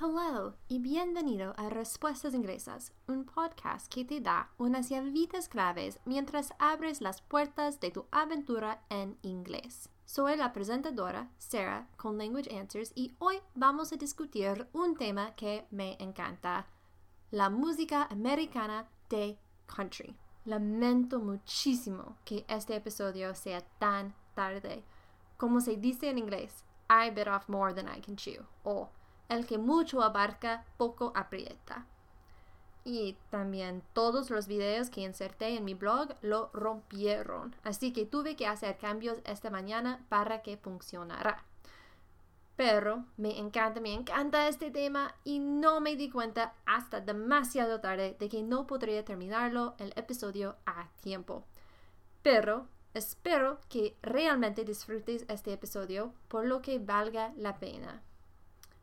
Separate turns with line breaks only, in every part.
Hello y bienvenido a Respuestas Inglesas, un podcast que te da unas llavitas claves mientras abres las puertas de tu aventura en inglés. Soy la presentadora Sarah con Language Answers y hoy vamos a discutir un tema que me encanta, la música americana de country. Lamento muchísimo que este episodio sea tan tarde. Como se dice en inglés, I bit off more than I can chew. O el que mucho abarca, poco aprieta. Y también todos los videos que inserté en mi blog lo rompieron, así que tuve que hacer cambios esta mañana para que funcionara. Pero me encanta, me encanta este tema y no me di cuenta hasta demasiado tarde de que no podría terminarlo el episodio a tiempo. Pero espero que realmente disfrutes este episodio por lo que valga la pena.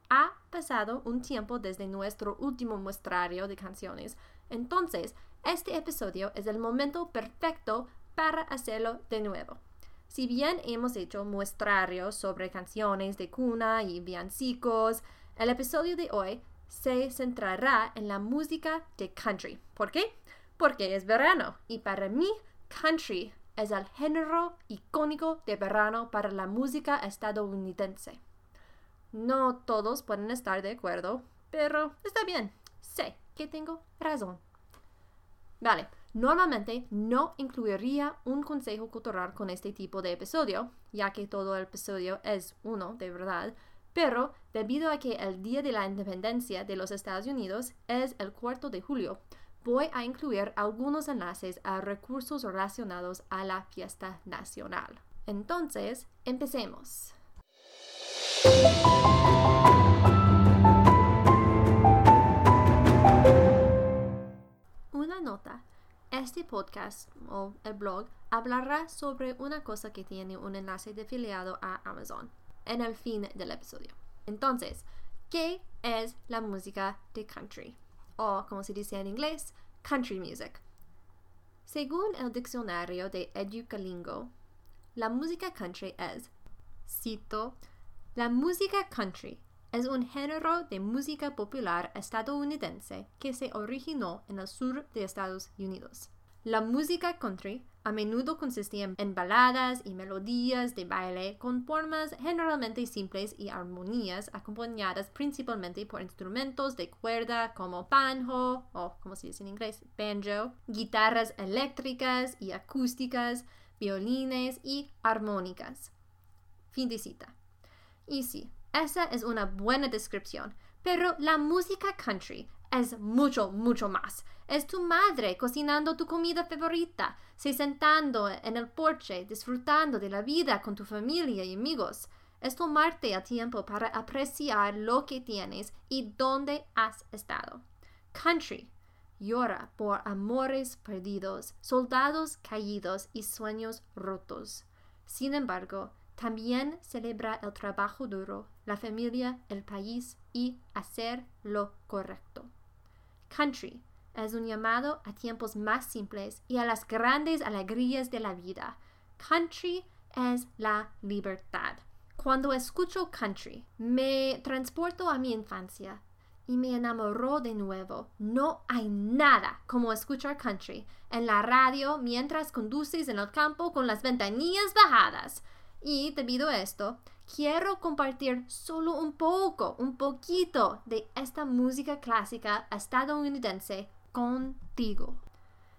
Ha pasado un tiempo desde nuestro último muestrario de canciones, entonces este episodio es el momento perfecto para hacerlo de nuevo. Si bien hemos hecho muestrarios sobre canciones de cuna y villancicos, el episodio de hoy se centrará en la música de country. ¿Por qué? Porque es verano y para mí country es el género icónico de verano para la música estadounidense. No todos pueden estar de acuerdo, pero está bien. Sé que tengo razón. Vale, normalmente no incluiría un consejo cultural con este tipo de episodio, ya que todo el episodio es uno de verdad, pero debido a que el Día de la Independencia de los Estados Unidos es el 4 de julio, voy a incluir algunos enlaces a recursos relacionados a la fiesta nacional. Entonces, empecemos. Una nota. Este podcast o el blog hablará sobre una cosa que tiene un enlace de afiliado a Amazon en el fin del episodio. Entonces, ¿qué es la música de country? O como se dice en inglés, country music. Según el diccionario de Educalingo, la música country es, cito, la música country es un género de música popular estadounidense que se originó en el sur de Estados Unidos. La música country a menudo consistía en baladas y melodías de baile con formas generalmente simples y armonías acompañadas principalmente por instrumentos de cuerda como banjo o como se dice en inglés banjo, guitarras eléctricas y acústicas, violines y armónicas. Fin de cita. Y sí, esa es una buena descripción, pero la música country es mucho, mucho más. Es tu madre cocinando tu comida favorita, se sentando en el porche, disfrutando de la vida con tu familia y amigos. Es tomarte a tiempo para apreciar lo que tienes y dónde has estado. Country llora por amores perdidos, soldados caídos y sueños rotos. Sin embargo, también celebra el trabajo duro, la familia, el país y hacer lo correcto. Country es un llamado a tiempos más simples y a las grandes alegrías de la vida. Country es la libertad. Cuando escucho country, me transporto a mi infancia y me enamoró de nuevo. No hay nada como escuchar country en la radio mientras conduces en el campo con las ventanillas bajadas. Y debido a esto, quiero compartir solo un poco, un poquito de esta música clásica estadounidense contigo.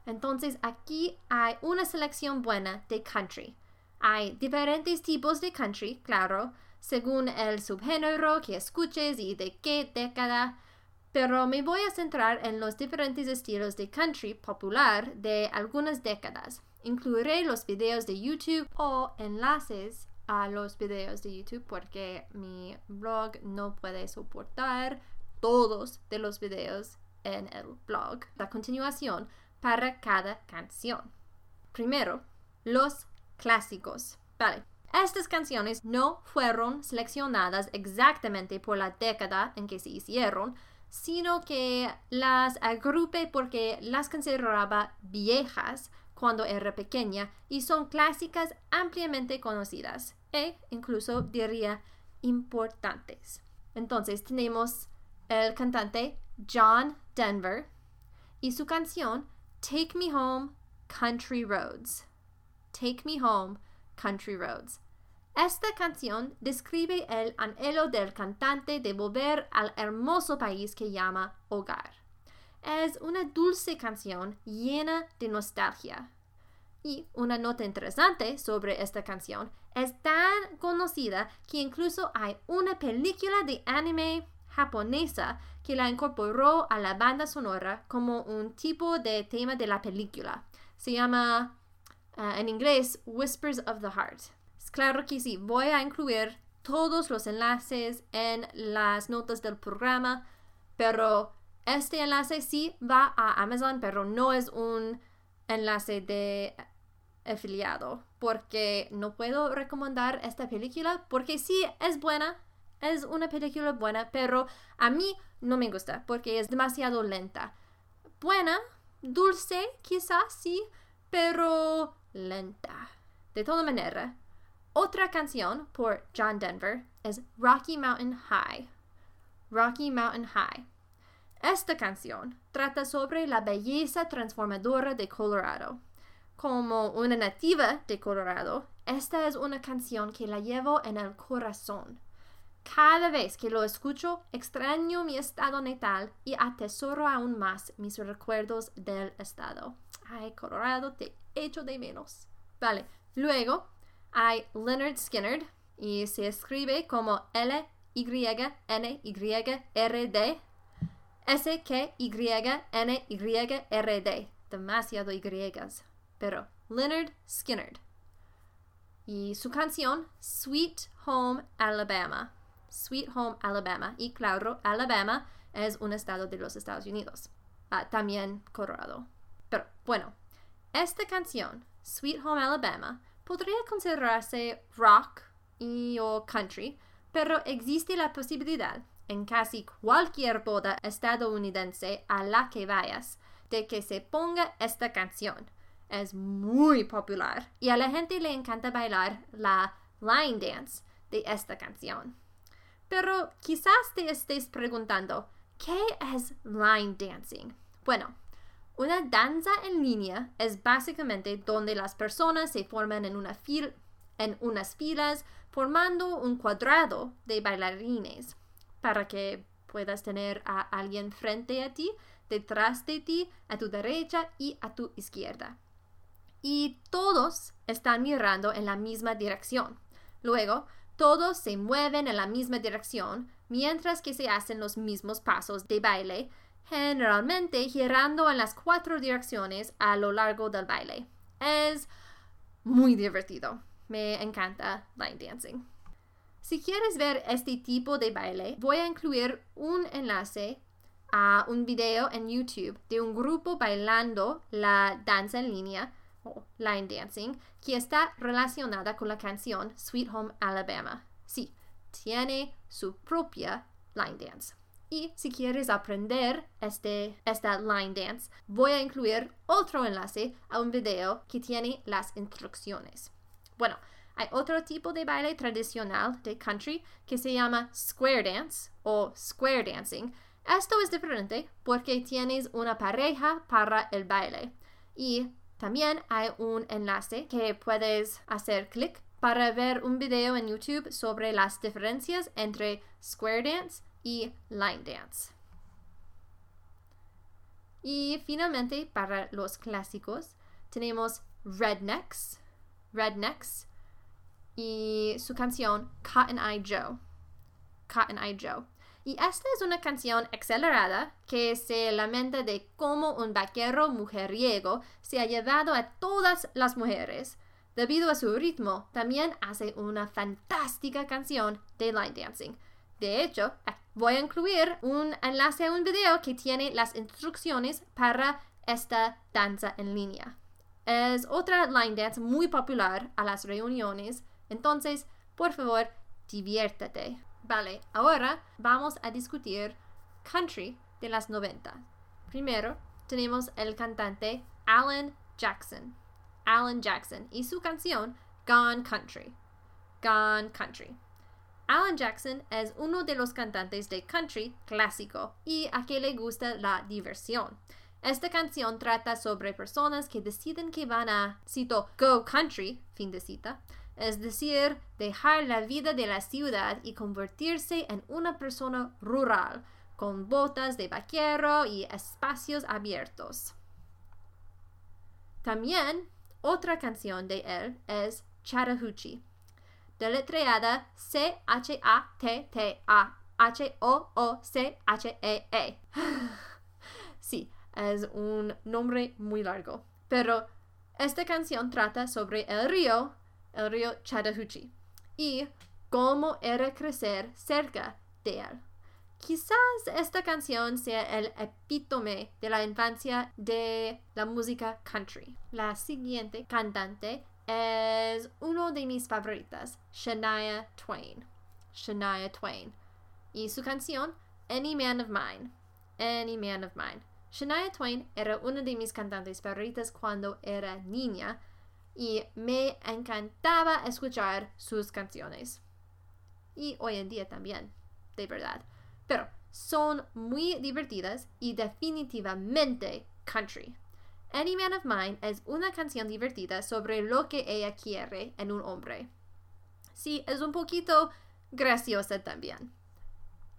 Entonces aquí hay una selección buena de country. Hay diferentes tipos de country, claro, según el subgénero que escuches y de qué década, pero me voy a centrar en los diferentes estilos de country popular de algunas décadas. Incluiré los videos de YouTube o enlaces a los videos de YouTube porque mi blog no puede soportar todos de los videos en el blog. La continuación para cada canción. Primero, los clásicos. Vale. Estas canciones no fueron seleccionadas exactamente por la década en que se hicieron, sino que las agrupé porque las consideraba viejas cuando era pequeña y son clásicas ampliamente conocidas e incluso diría importantes. Entonces tenemos el cantante John Denver y su canción Take Me Home, Country Roads. Take Me Home, Country Roads. Esta canción describe el anhelo del cantante de volver al hermoso país que llama hogar. Es una dulce canción llena de nostalgia. Y una nota interesante sobre esta canción es tan conocida que incluso hay una película de anime japonesa que la incorporó a la banda sonora como un tipo de tema de la película. Se llama uh, en inglés Whispers of the Heart. Claro que sí, voy a incluir todos los enlaces en las notas del programa, pero este enlace sí va a Amazon, pero no es un enlace de afiliado, porque no puedo recomendar esta película, porque sí es buena, es una película buena, pero a mí no me gusta porque es demasiado lenta. Buena, dulce, quizás sí, pero lenta. De toda manera, otra canción por John Denver es Rocky Mountain High. Rocky Mountain High. Esta canción trata sobre la belleza transformadora de Colorado. Como una nativa de Colorado, esta es una canción que la llevo en el corazón. Cada vez que lo escucho, extraño mi estado natal y atesoro aún más mis recuerdos del estado. Ay, Colorado, te echo de menos. Vale, luego hay Leonard Skinner y se escribe como L-Y-N-Y-R-D S-K-Y-N-Y-R-D. Demasiado Y, pero Leonard Skinner. Y su canción Sweet Home Alabama. Sweet Home Alabama. Y claro, Alabama es un estado de los Estados Unidos. Ah, también Colorado. Pero bueno, esta canción, Sweet Home Alabama, podría considerarse rock y o country, pero existe la posibilidad en casi cualquier boda estadounidense a la que vayas de que se ponga esta canción. Es muy popular y a la gente le encanta bailar la line dance de esta canción. Pero quizás te estés preguntando, ¿qué es line dancing? Bueno, una danza en línea es básicamente donde las personas se forman en, en unas filas formando un cuadrado de bailarines para que puedas tener a alguien frente a ti, detrás de ti, a tu derecha y a tu izquierda. Y todos están mirando en la misma dirección. Luego, todos se mueven en la misma dirección mientras que se hacen los mismos pasos de baile, generalmente girando en las cuatro direcciones a lo largo del baile. Es muy divertido. Me encanta line dancing. Si quieres ver este tipo de baile, voy a incluir un enlace a un video en YouTube de un grupo bailando la danza en línea o line dancing que está relacionada con la canción Sweet Home Alabama. Sí, tiene su propia line dance. Y si quieres aprender este, esta line dance, voy a incluir otro enlace a un video que tiene las instrucciones. Bueno, hay otro tipo de baile tradicional de country que se llama square dance o square dancing. Esto es diferente porque tienes una pareja para el baile. Y también hay un enlace que puedes hacer clic para ver un video en YouTube sobre las diferencias entre square dance y line dance. Y finalmente, para los clásicos, tenemos Rednecks. Rednecks y su canción Cotton Eye Joe. Cotton Eye Joe. Y esta es una canción acelerada que se lamenta de cómo un vaquero mujeriego se ha llevado a todas las mujeres. Debido a su ritmo, también hace una fantástica canción de line dancing. De hecho, voy a incluir un enlace a un video que tiene las instrucciones para esta danza en línea. Es otra line dance muy popular a las reuniones entonces, por favor, diviértete. Vale, ahora vamos a discutir country de las 90. Primero, tenemos el cantante Alan Jackson. Alan Jackson y su canción Gone Country. Gone Country. Alan Jackson es uno de los cantantes de country clásico y a que le gusta la diversión. Esta canción trata sobre personas que deciden que van a, cito, go country, fin de cita, es decir, dejar la vida de la ciudad y convertirse en una persona rural, con botas de vaquero y espacios abiertos. También otra canción de él es Chattahoochee, deletreada C-H-A-T-T-A-H-O-O-C-H-E-E. sí, es un nombre muy largo, pero esta canción trata sobre el río, el río Chattahoochee, y cómo era crecer cerca de él. Quizás esta canción sea el epítome de la infancia de la música country. La siguiente cantante es uno de mis favoritas, Shania Twain. Shania Twain. Y su canción, Any Man of Mine. Any Man of Mine. Shania Twain era una de mis cantantes favoritas cuando era niña y me encantaba escuchar sus canciones. Y hoy en día también, de verdad pero son muy divertidas y definitivamente country. Any Man of Mine es una canción divertida sobre lo que ella quiere en un hombre. Sí, es un poquito graciosa también.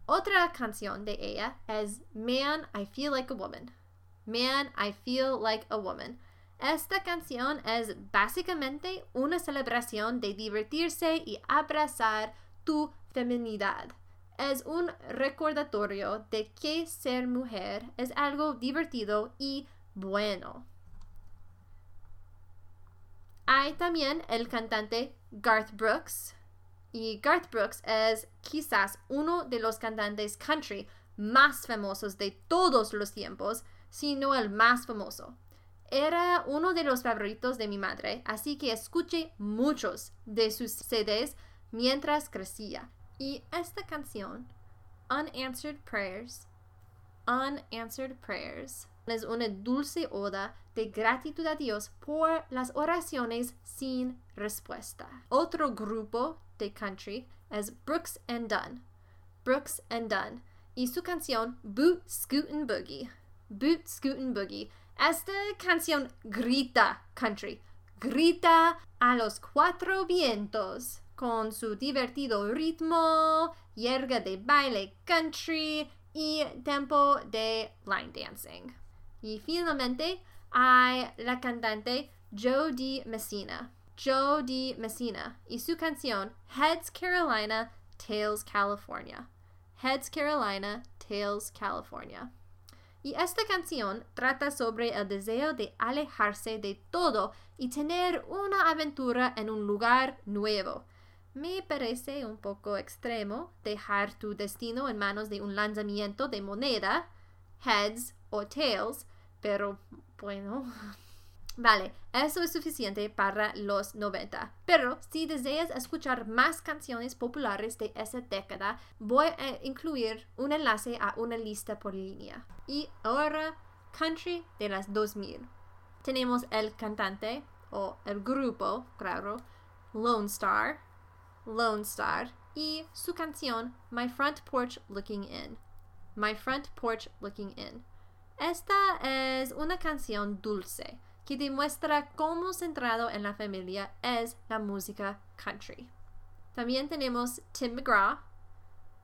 Otra canción de ella es Man, I Feel Like a Woman. Man, I Feel Like a Woman. Esta canción es básicamente una celebración de divertirse y abrazar tu feminidad es un recordatorio de que ser mujer es algo divertido y bueno. Hay también el cantante Garth Brooks. Y Garth Brooks es quizás uno de los cantantes country más famosos de todos los tiempos, si no el más famoso. Era uno de los favoritos de mi madre, así que escuché muchos de sus CDs mientras crecía. Y esta canción, Unanswered Prayers, Unanswered Prayers, es una dulce oda de gratitud a Dios por las oraciones sin respuesta. Otro grupo de country es Brooks and Dunn. Brooks and Dunn. Y su canción Boot Scootin' Boogie. Boot Scootin' Boogie. Esta canción grita country. Grita a los cuatro vientos con su divertido ritmo, yerga de baile country y tempo de line dancing. Y finalmente hay la cantante D. Messina. D. Messina y su canción Heads Carolina, Tails California. Heads Carolina, Tails California. Y esta canción trata sobre el deseo de alejarse de todo y tener una aventura en un lugar nuevo me parece un poco extremo dejar tu destino en manos de un lanzamiento de moneda, heads o tails, pero bueno. Vale, eso es suficiente para los 90. Pero si deseas escuchar más canciones populares de esa década, voy a incluir un enlace a una lista por línea. Y ahora, country de las 2000. Tenemos el cantante o el grupo, claro, Lone Star, Lone Star y su canción My Front Porch Looking In. My Front Porch Looking In. Esta es una canción dulce que demuestra cómo centrado en la familia es la música country. También tenemos Tim McGraw,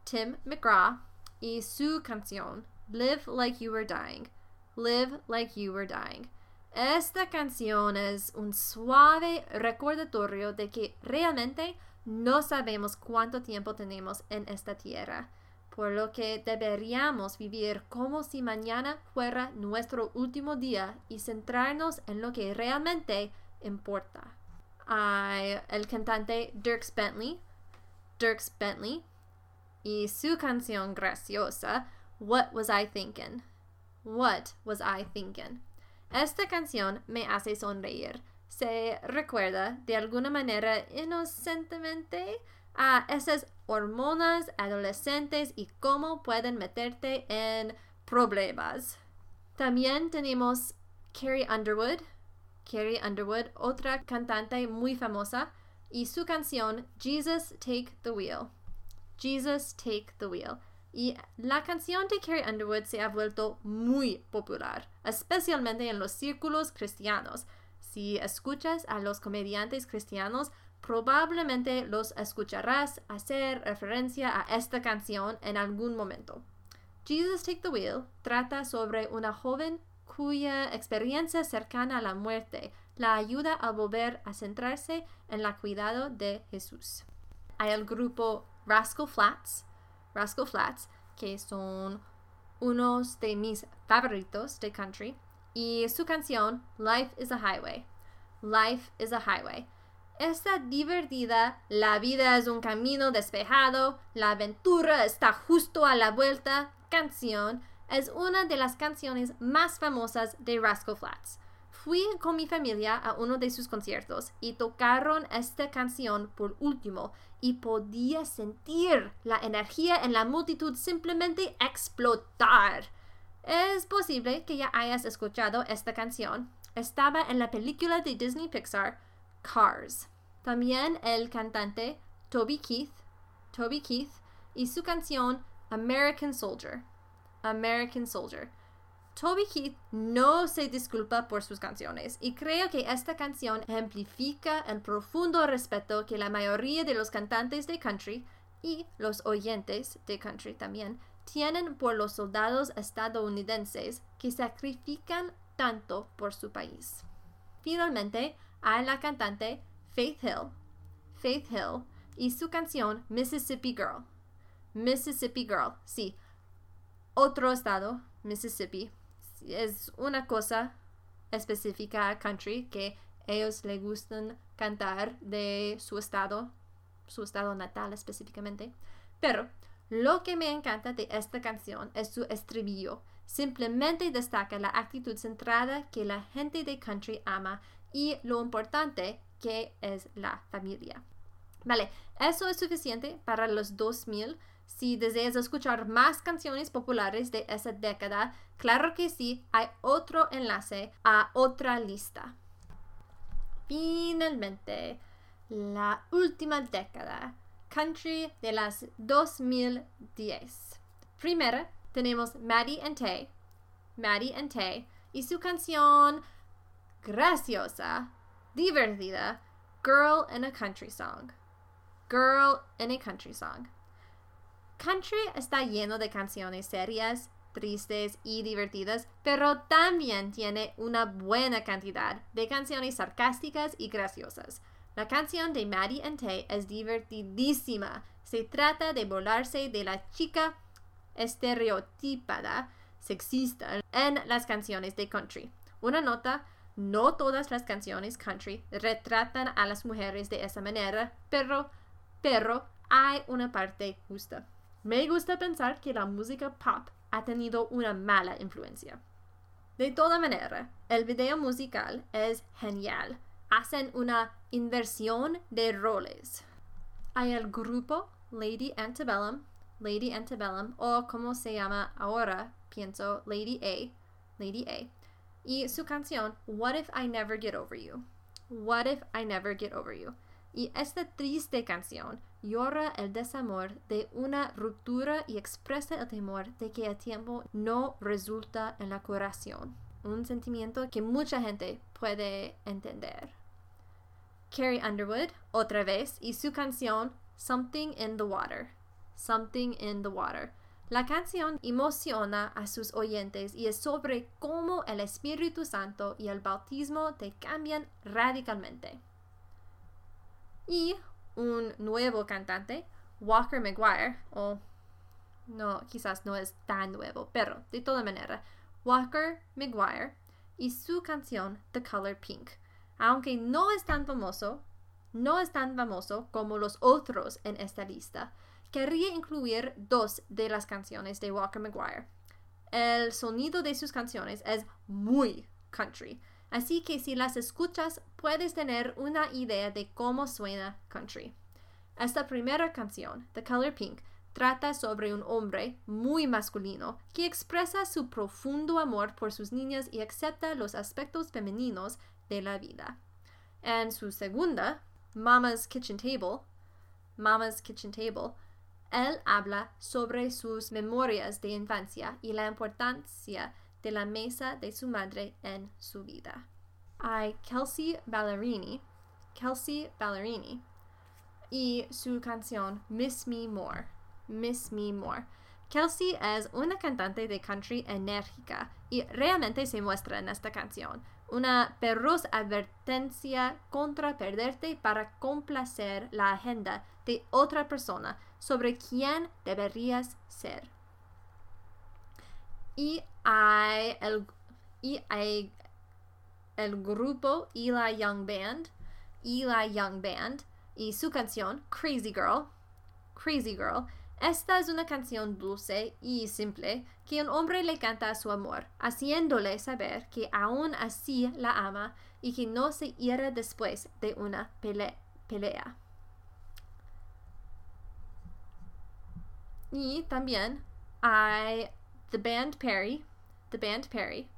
Tim McGraw y su canción Live Like You Were Dying. Live Like You Were Dying. Esta canción es un suave recordatorio de que realmente no sabemos cuánto tiempo tenemos en esta tierra, por lo que deberíamos vivir como si mañana fuera nuestro último día y centrarnos en lo que realmente importa. Hay el cantante Dirks Bentley, Dirks Bentley, y su canción graciosa, What Was I Thinking? What Was I Thinking? Esta canción me hace sonreír se recuerda de alguna manera inocentemente a esas hormonas adolescentes y cómo pueden meterte en problemas. También tenemos Carrie Underwood, Carrie Underwood, otra cantante muy famosa, y su canción Jesus Take the Wheel. Jesus Take the Wheel. Y la canción de Carrie Underwood se ha vuelto muy popular, especialmente en los círculos cristianos. Si escuchas a los comediantes cristianos, probablemente los escucharás hacer referencia a esta canción en algún momento. Jesus Take the Wheel trata sobre una joven cuya experiencia cercana a la muerte la ayuda a volver a centrarse en el cuidado de Jesús. Hay el grupo Rascal Flats, Rascal Flats, que son unos de mis favoritos de country, y su canción Life is a Highway. Life is a Highway. Esta divertida, la vida es un camino despejado, la aventura está justo a la vuelta, canción es una de las canciones más famosas de Rascal Flats. Fui con mi familia a uno de sus conciertos y tocaron esta canción por último y podía sentir la energía en la multitud simplemente explotar. Es posible que ya hayas escuchado esta canción. Estaba en la película de Disney Pixar Cars. También el cantante Toby Keith, Toby Keith y su canción American Soldier. American Soldier. Toby Keith no se disculpa por sus canciones y creo que esta canción ejemplifica el profundo respeto que la mayoría de los cantantes de country y los oyentes de country también tienen por los soldados estadounidenses que sacrifican tanto por su país. Finalmente, hay la cantante Faith Hill, Faith Hill y su canción Mississippi Girl. Mississippi Girl, sí. Otro estado, Mississippi, es una cosa específica a country que ellos le gustan cantar de su estado, su estado natal específicamente. Pero lo que me encanta de esta canción es su estribillo. Simplemente destaca la actitud centrada que la gente de country ama y lo importante que es la familia. Vale, eso es suficiente para los 2000 si deseas escuchar más canciones populares de esa década, claro que sí, hay otro enlace a otra lista. Finalmente, la última década, country de las 2010. Primero tenemos Maddie and Tay, Maddie and Tay y su canción graciosa, divertida, Girl in a Country Song. Girl in a Country Song. Country está lleno de canciones serias, tristes y divertidas, pero también tiene una buena cantidad de canciones sarcásticas y graciosas. La canción de Maddie and Tay es divertidísima. Se trata de volarse de la chica estereotipada sexista en las canciones de country. Una nota, no todas las canciones country retratan a las mujeres de esa manera, pero, pero hay una parte justa. Me gusta pensar que la música pop ha tenido una mala influencia. De toda manera, el video musical es genial. Hacen una inversión de roles. Hay el grupo Lady Antebellum, Lady Antebellum, o como se llama ahora, pienso Lady A, Lady A, y su canción What If I Never Get Over You. What If I Never Get Over You. Y esta triste canción llora el desamor de una ruptura y expresa el temor de que el tiempo no resulta en la curación, un sentimiento que mucha gente puede entender. Carrie Underwood, otra vez, y su canción Something in the Water. Something in the Water. La canción emociona a sus oyentes y es sobre cómo el Espíritu Santo y el bautismo te cambian radicalmente. Y un nuevo cantante, Walker McGuire, o no, quizás no es tan nuevo, pero de toda manera, Walker McGuire y su canción The Color Pink. Aunque no es tan famoso, no es tan famoso como los otros en esta lista, querría incluir dos de las canciones de Walker McGuire. El sonido de sus canciones es muy country, Así que si las escuchas puedes tener una idea de cómo suena country. Esta primera canción, The Color Pink, trata sobre un hombre muy masculino que expresa su profundo amor por sus niñas y acepta los aspectos femeninos de la vida. En su segunda, Mama's Kitchen Table, Mama's Kitchen Table, él habla sobre sus memorias de infancia y la importancia de la mesa de su madre en su vida. Hay Kelsey Ballerini, Kelsey Ballerini y su canción Miss Me More, Miss Me More. Kelsey es una cantante de country enérgica y realmente se muestra en esta canción. Una perros advertencia contra perderte para complacer la agenda de otra persona sobre quién deberías ser. Y hay el, y grupo Eli Young Band, Young Band, y su canción Crazy Girl, Crazy Girl. Esta es una canción dulce y simple que un hombre le canta a su amor, haciéndole saber que aún así la ama y que no se irá después de una pelea. Y también hay The Band Perry, The Band Perry,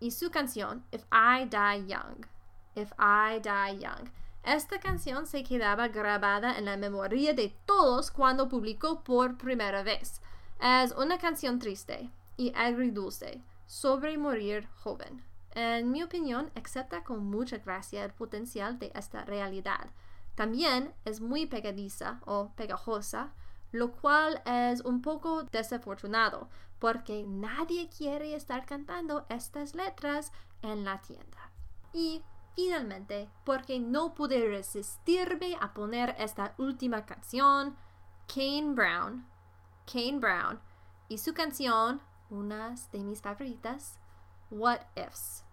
y su canción If I Die Young. If I Die Young. Esta canción se quedaba grabada en la memoria de todos cuando publicó por primera vez. Es una canción triste y agridulce sobre morir joven. En mi opinión, acepta con mucha gracia el potencial de esta realidad. También es muy pegadiza o pegajosa, lo cual es un poco desafortunado, porque nadie quiere estar cantando estas letras en la tienda. Y finalmente, porque no pude resistirme a poner esta última canción, Kane Brown, Kane Brown, y su canción, una de mis favoritas, What Ifs.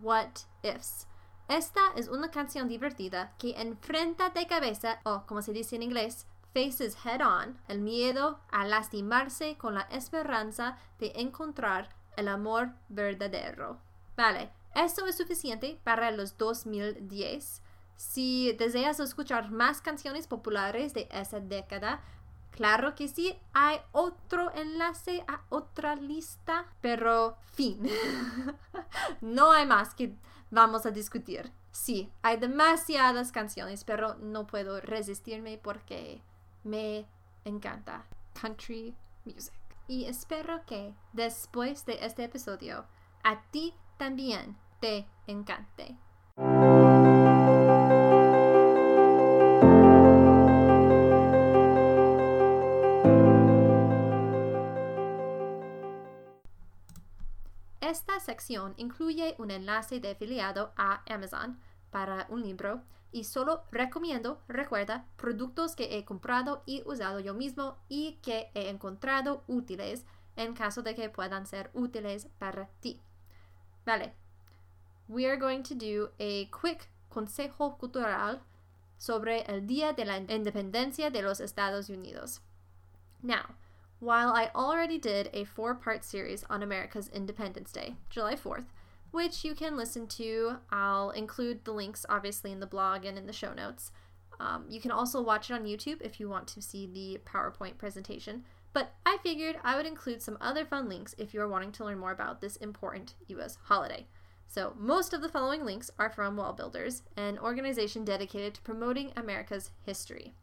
What Ifs. Esta es una canción divertida que enfrenta de cabeza, o como se dice en inglés, faces head on el miedo a lastimarse con la esperanza de encontrar el amor verdadero. Vale, esto es suficiente para los 2010. Si deseas escuchar más canciones populares de esa década, claro que sí, hay otro enlace a otra lista, pero fin. no hay más que vamos a discutir. Sí, hay demasiadas canciones, pero no puedo resistirme porque me encanta country music. Y espero que después de este episodio a ti también te encante. Esta sección incluye un enlace de afiliado a Amazon para un libro y solo recomiendo, recuerda, productos que he comprado y usado yo mismo y que he encontrado útiles en caso de que puedan ser útiles para ti. Vale. We are going to do a quick consejo cultural sobre el Día de la Independencia de los Estados Unidos. Now, while I already did a four part series on America's Independence Day, July 4th, which you can listen to. I'll include the links obviously in the blog and in the show notes. Um, you can also watch it on YouTube if you want to see the PowerPoint presentation. But I figured I would include some other fun links if you are wanting to learn more about this important US holiday. So, most of the following links are from Wall Builders, an organization dedicated to promoting America's history.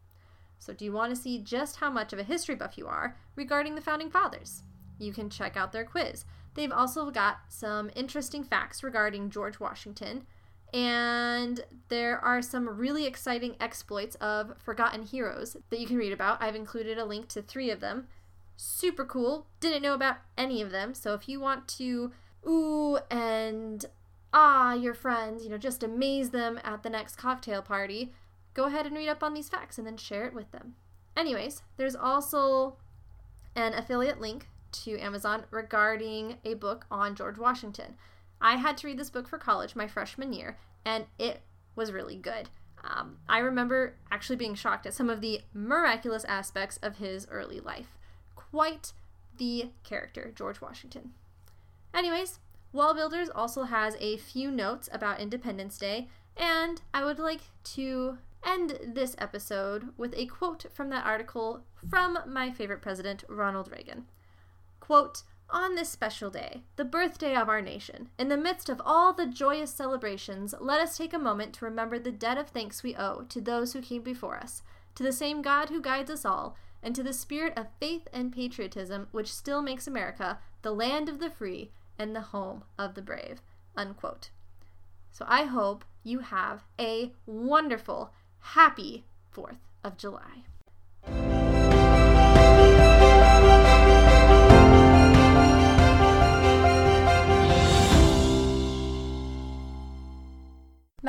So, do you want to see just how much of a history buff you are regarding the founding fathers? You can check out their quiz. They've also got some interesting facts regarding George Washington, and there are some really exciting exploits of forgotten heroes that you can read about. I've included a link to three of them. Super cool. Didn't know about any of them, so if you want to ooh and ah your friends, you know, just amaze them at the next cocktail party, go ahead and read up on these facts and then share it with them. Anyways, there's also an affiliate link to Amazon regarding a book on George Washington. I had to read this book for college my freshman year, and it was really good. Um, I remember actually being shocked at some of the miraculous aspects of his early life. Quite the character, George Washington. Anyways, Wall Builders also has a few notes about Independence Day, and I would like to end this episode with a quote from that article from my favorite president, Ronald Reagan. Quote, on this special day, the birthday of our nation, in the midst of all the joyous celebrations, let us take a moment to remember the debt of thanks we owe to those who came before us, to the same God who guides us all, and to the spirit of faith and patriotism which still makes America the land of the free and the home of the brave. Unquote. So I hope you have a wonderful, happy 4th of July.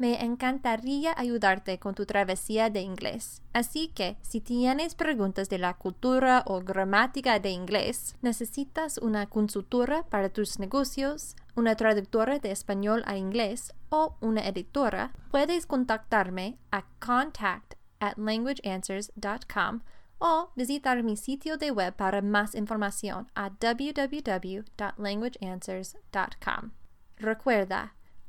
Me encantaría ayudarte con tu travesía de inglés. Así que si tienes preguntas de la cultura o gramática de inglés, necesitas una consultora para tus negocios, una traductora de español a inglés o una editora, puedes contactarme a contact at languageanswers.com o visitar mi sitio de web para más información a www.languageanswers.com. Recuerda,